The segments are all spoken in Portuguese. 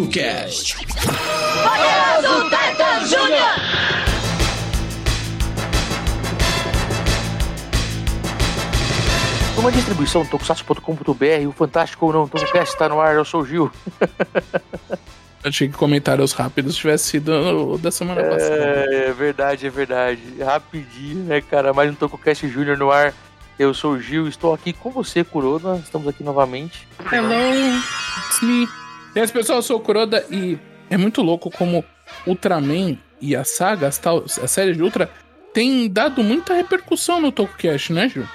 TokuCast. Poderoso Titan Júnior! Uma distribuição tokusatsu.com.br, o Fantástico ou não, TokuCast está no ar, eu sou o Gil. Achei que comentários rápidos tivesse sido o da semana passada. É, é verdade, é verdade. Rapidinho, né, cara? Mais um TokuCast Júnior no ar. Eu sou o Gil, estou aqui com você, Kuroda. Estamos aqui novamente. Hello, it's me. E as pessoas, eu sou o Kuroda e é muito louco como Ultraman e a saga, as tal, a série de Ultra, tem dado muita repercussão no TokuCast, né, Gil?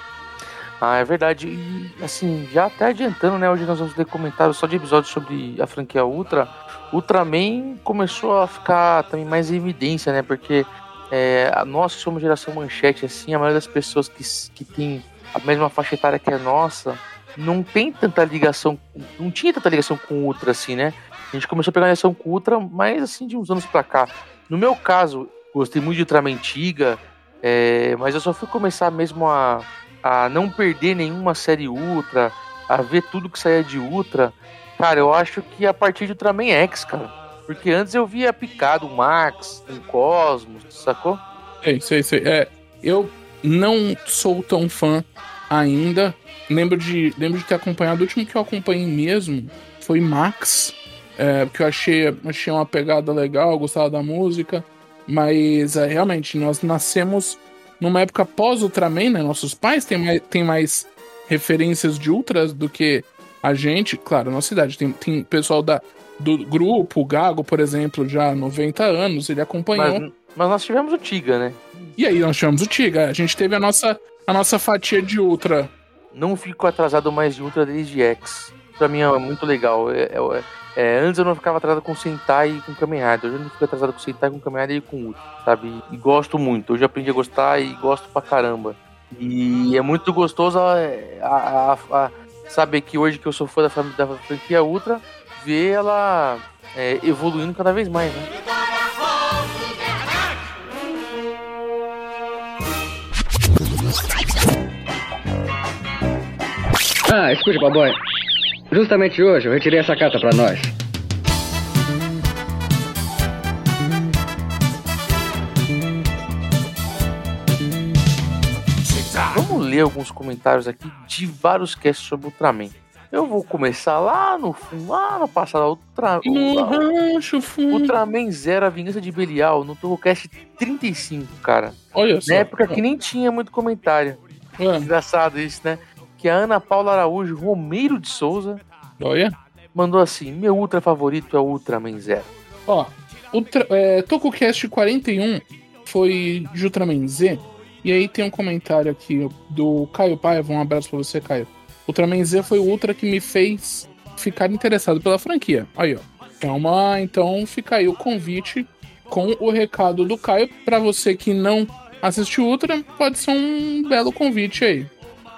Ah, é verdade. E, assim, já até adiantando, né? Hoje nós vamos ter comentários só de episódios sobre a franquia Ultra. Ultraman começou a ficar também mais em evidência, né? Porque é, nós somos geração manchete, assim, a maioria das pessoas que, que tem a mesma faixa etária que a nossa não tem tanta ligação, não tinha tanta ligação com o Ultra, assim, né? A gente começou a pegar ligação com o Ultra, mas assim, de uns anos pra cá. No meu caso, gostei muito de Ultraman antiga, é, mas eu só fui começar mesmo a, a não perder nenhuma série Ultra, a ver tudo que saía de Ultra, cara, eu acho que a partir de Ultraman X, cara. Porque antes eu via picado o Max, o Cosmos, sacou? Sei, sei, sei. É, eu não sou tão fã ainda. Lembro de, lembro de ter acompanhado. O último que eu acompanhei mesmo foi Max. É, porque eu achei, achei uma pegada legal, gostava da música. Mas é, realmente, nós nascemos numa época pós-Ultraman, né? Nossos pais têm mais, têm mais referências de Ultras do que a gente. Claro, na cidade tem, tem pessoal da, do grupo, o Gago, por exemplo, já há 90 anos, ele acompanhou. Mas, mas nós tivemos o Tiga, né? E aí nós tivemos o Tiga. A gente teve a nossa, a nossa fatia de Ultra. Não fico atrasado mais de Ultra desde X. Pra mim é muito legal. É, é, é, antes eu não ficava atrasado com Sentai e com Kamen Rider. Hoje eu não fico atrasado com Sentai, com Kamen Rider e com Ultra, sabe? E gosto muito. Hoje aprendi a gostar e gosto pra caramba. E é muito gostoso a, a, a, a saber que hoje que eu sou fã da, da franquia Ultra, ver ela é, evoluindo cada vez mais, né? Ah, escute, baboy. Justamente hoje eu retirei essa carta pra nós. Vamos ler alguns comentários aqui de vários casts sobre Ultraman. Eu vou começar lá no fundo, lá no passado, Ultra, No rancho fundo. Ultraman Zero, A Vingança de Belial, no Torrocast 35, cara. Olha só. Na época que nem tinha muito comentário. É, Engraçado isso, né? Que a Ana Paula Araújo Romeiro de Souza olha. mandou assim: Meu ultra favorito é o Ultraman Zero. Ó, Ultra, é, TokuCast 41 foi de Ultraman Z. E aí tem um comentário aqui do Caio Paiva. Um abraço pra você, Caio. Ultraman Z foi o Ultra que me fez ficar interessado pela franquia. Aí, ó. Calma, então fica aí o convite com o recado do Caio. Pra você que não assistiu Ultra, pode ser um belo convite aí.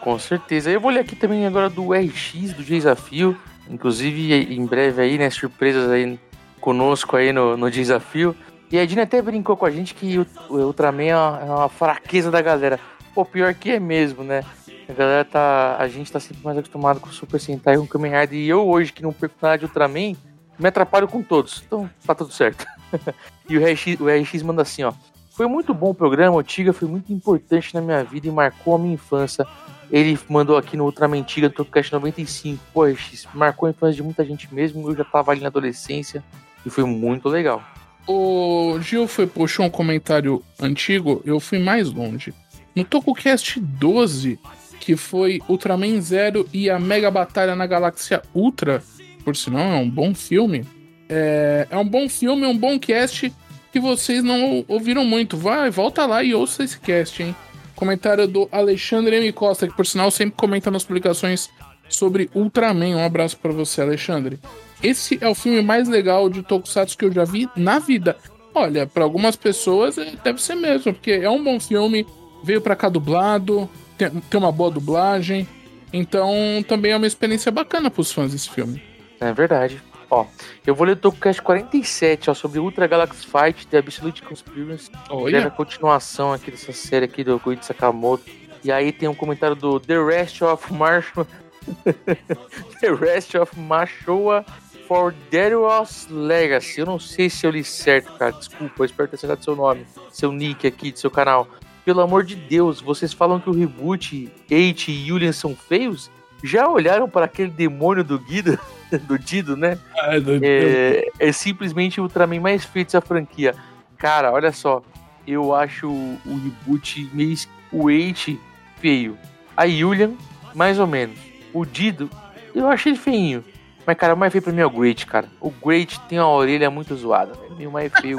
Com certeza. Eu vou ler aqui também agora do RX, do Desafio. Inclusive, em breve aí, né? Surpresas aí conosco aí no, no desafio. E a Dina até brincou com a gente que o, Ultraman é uma, é uma fraqueza da galera. Pô, pior que é mesmo, né? A galera tá. A gente tá sempre mais acostumado com o Super Sentai e com o Kamen Rider. E eu hoje, que não perco nada de Ultraman, me atrapalho com todos. Então tá tudo certo. e o RX, o RX manda assim, ó. Foi muito bom o programa, o Tiga foi muito importante na minha vida e marcou a minha infância. Ele mandou aqui no Ultraman Tiga do Topcast 95. Pô, RX, marcou a infância de muita gente mesmo. Eu já tava ali na adolescência e foi muito legal. O Gil foi, puxou um comentário antigo, eu fui mais longe. No TokuCast 12, que foi Ultraman Zero e a Mega Batalha na Galáxia Ultra, por sinal, é um bom filme. É, é um bom filme, é um bom cast que vocês não ouviram muito. Vai, volta lá e ouça esse cast, hein? Comentário do Alexandre M. Costa, que por sinal sempre comenta nas publicações sobre Ultraman. Um abraço pra você, Alexandre. Esse é o filme mais legal de Tokusatsu que eu já vi na vida. Olha, pra algumas pessoas é, deve ser mesmo, porque é um bom filme, veio pra cá dublado, tem, tem uma boa dublagem. Então também é uma experiência bacana pros fãs desse filme. É verdade. Ó, eu vou ler o Tokocast 47, ó, sobre Ultra Galaxy Fight The Absolute Conspiracy. Olha. É a continuação aqui dessa série aqui do Koichi Sakamoto. E aí tem um comentário do The Rest of Marshall. The Rest of Mashoa for Darius Legacy. Eu não sei se eu li certo, cara. Desculpa, eu espero ter acertado seu nome, seu nick aqui do seu canal. Pelo amor de Deus, vocês falam que o reboot, Eight e Julian são feios? Já olharam para aquele demônio do Guido? do Dido, né? Ah, do- É, é simplesmente o Ultraman mais feito dessa franquia. Cara, olha só. Eu acho o, o reboot meio. O Eight feio. A Julian, mais ou menos. O Dido, eu achei ele feinho. Mas, cara, o mais feio pra mim é o Great, cara. O Great tem uma orelha muito zoada. velho. E o mais feio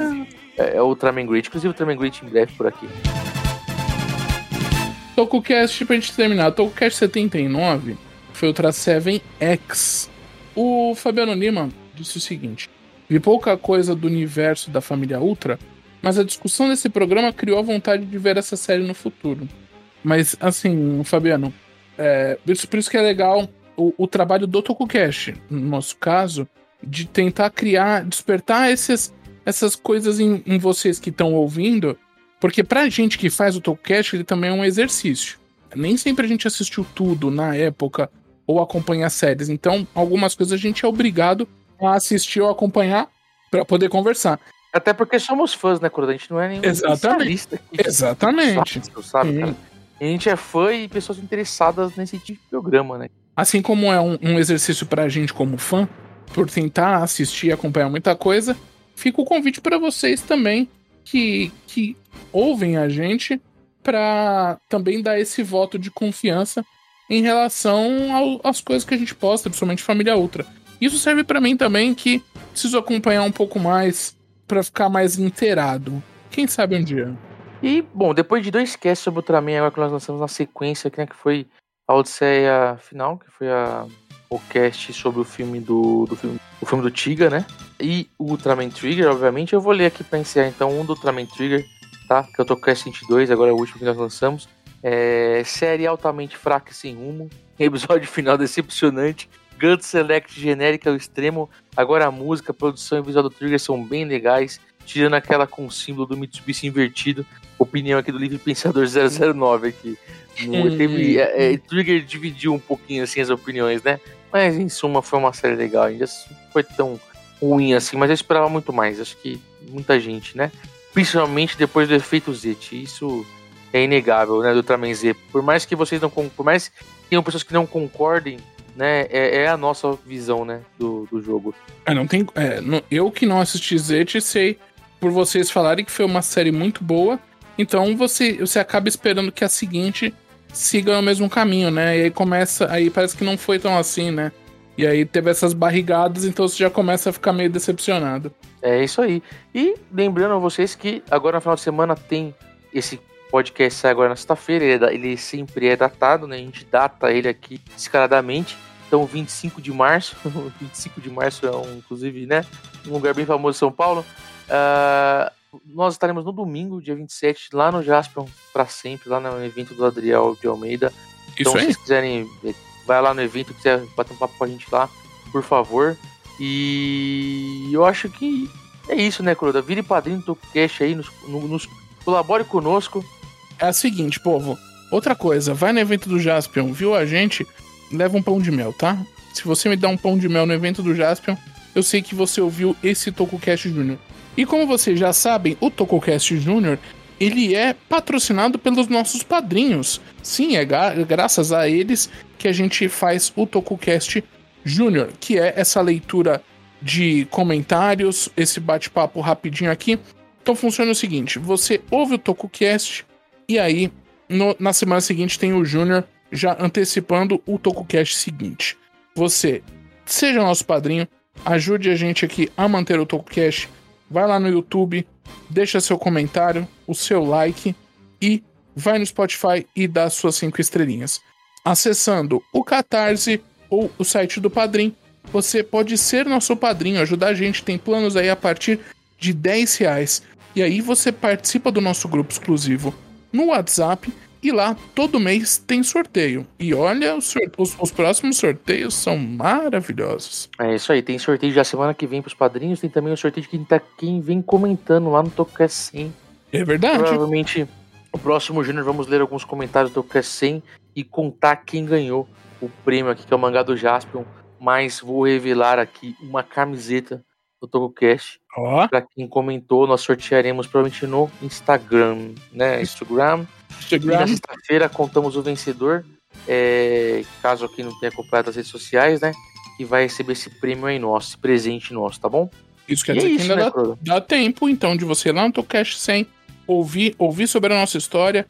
é, é o Ultraman Great. Inclusive, o Ultraman Great em breve por aqui. TokuCast, pra gente terminar, TokuCast 79 foi o Ultra 7X. O Fabiano Lima disse o seguinte: Vi pouca coisa do universo da família Ultra, mas a discussão desse programa criou a vontade de ver essa série no futuro. Mas, assim, Fabiano, é, isso, por isso que é legal o, o trabalho do TokuCast, no nosso caso, de tentar criar, despertar esses, essas coisas em, em vocês que estão ouvindo, porque pra gente que faz o TokuCast, ele também é um exercício. Nem sempre a gente assistiu tudo na época ou acompanha séries, então algumas coisas a gente é obrigado a assistir ou acompanhar pra poder conversar. Até porque somos fãs, né, Cruda? A gente não é nenhum Exatamente. especialista aqui. Exatamente. Só, sabe, cara? A gente é fã e pessoas interessadas nesse tipo de programa, né? Assim como é um, um exercício pra gente como fã, por tentar assistir e acompanhar muita coisa, fica o convite pra vocês também que, que ouvem a gente pra também dar esse voto de confiança em relação às coisas que a gente posta, principalmente Família Ultra. Isso serve pra mim também que preciso acompanhar um pouco mais pra ficar mais inteirado. Quem sabe um dia. E, bom, depois de dois casts sobre Ultraman, agora que nós lançamos na sequência, né, que foi a Odisseia final, que foi a, o cast sobre o filme do, do filme, o filme do Tiga, né? E o Ultraman Trigger, obviamente. Eu vou ler aqui pra encerrar, então, um do Ultraman Trigger, tá? Que eu tô com o cast 22, agora é o último que nós lançamos. É, série altamente fraca e sem rumo. Episódio final decepcionante. Guns Select genérica ao extremo. Agora a música, a produção e o visual do Trigger são bem legais. Tirando aquela com o símbolo do Mitsubishi invertido. Opinião aqui do Livre Pensador 009 aqui. Hum. teve, é, é, Trigger dividiu um pouquinho assim as opiniões, né? Mas em suma foi uma série legal. Ainda não foi tão ruim assim, mas eu esperava muito mais. Acho que muita gente, né? Principalmente depois do efeito Zet. Isso é inegável, né? Do Ultraman Z. Por mais que vocês não. Por mais que tenham pessoas que não concordem, né? É, é a nossa visão, né? Do, do jogo. É, não tem. é, não- eu que não assisti Zet sei por vocês falarem que foi uma série muito boa. Então você, você acaba esperando que a seguinte siga o mesmo caminho, né? E aí começa. Aí parece que não foi tão assim, né? E aí teve essas barrigadas, então você já começa a ficar meio decepcionado. É isso aí. E lembrando a vocês que agora no final de semana tem esse podcast sai agora na sexta-feira. Ele, é ele sempre é datado, né? A gente data ele aqui descaradamente. Então, 25 de março. 25 de março é, um, inclusive, né? Um lugar bem famoso em São Paulo. Ah, nós estaremos no domingo, dia 27, lá no Jaspion para sempre, lá no evento do Adriel de Almeida. Isso Então, se aí? vocês quiserem, vai lá no evento, quiser bater um papo com a gente lá, por favor. E eu acho que é isso, né, Croda? Vire padrinho do TokuCast aí, nos, no- nos colabore conosco. É a seguinte, povo. Outra coisa, vai no evento do Jaspion, viu a gente? Leva um pão de mel, tá? Se você me dá um pão de mel no evento do Jaspion, eu sei que você ouviu esse TokuCast Júnior. E como vocês já sabem, o TokuCast Júnior, ele é patrocinado pelos nossos padrinhos. Sim, é gra- graças a eles que a gente faz o TokuCast Júnior, que é essa leitura de comentários, esse bate-papo rapidinho aqui. Então funciona o seguinte: você ouve o TokuCast e aí no- na semana seguinte tem o Júnior já antecipando o TokuCast seguinte. Você seja nosso padrinho, ajude a gente aqui a manter o TokuCast. Vai lá no YouTube, deixa seu comentário, o seu like e vai no Spotify e dá suas cinco estrelinhas. Acessando o Catarse ou o site do Padrim, você pode ser nosso padrinho, ajudar a gente. Tem planos aí a partir de 10 reais. E aí você participa do nosso grupo exclusivo no WhatsApp e lá todo mês tem sorteio. E olha, os, os- os próximos sorteios são maravilhosos. É isso aí, tem sorteio já semana que vem pros padrinhos, tem também o sorteio de quem, tá, quem vem comentando lá no TokuCast 100. É verdade. Provavelmente o próximo Júnior vamos ler alguns comentários do TokuCast 100 e contar quem ganhou o prêmio aqui, que é o mangá do Jaspion. mas vou revelar aqui uma camiseta do TocoCast. Ó, Para quem comentou, nós sortearemos provavelmente no Instagram, né? Instagram. E na Instagram. sexta-feira contamos o vencedor. é, caso aqui não tenha acompanhado as redes sociais, né? Que vai receber esse prêmio aí nosso, esse presente nosso, tá bom? Isso quer E é dizer que isso, ainda né, dá, dá tempo, então, de você ir lá no Tocast 100, ouvir, ouvir sobre a nossa história,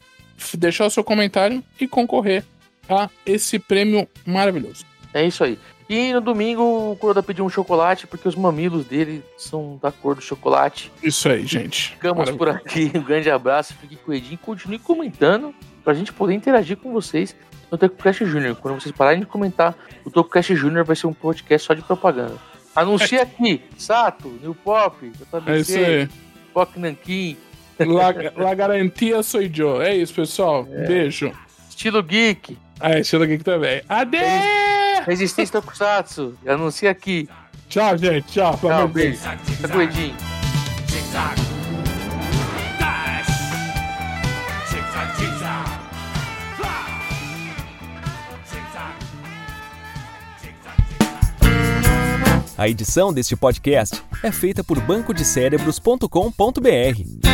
deixar o seu comentário e concorrer a esse prêmio maravilhoso. É isso aí. E no domingo o Kuroda pediu um chocolate porque os mamilos dele são da cor do chocolate. Isso aí, gente. Ficamos Maravilhoso. por aqui. Um grande abraço. Fique com o Edinho. Continue comentando pra gente poder interagir com vocês no TocoCast Júnior. Quando vocês pararem de comentar, o TocoCast Júnior vai ser um podcast só de propaganda. Anuncia aqui, Sato, New Pop, É isso aí. Poc Nankin, La, la garantia sou eu. É isso, pessoal. Beijo. Estilo Geek, Ah, esse aqui também. Adeus! Resistência Tokusatsu. Anuncia aqui. Tchau, gente. Tchau. Tchau, beijo. Fica com o Edinho. Tic-tac. Dash. Tic-tac, tic-tac. Fly. Tic-tac. Tic-tac, tic-tac. A edição deste podcast é feita por bancodecérebros.com.br.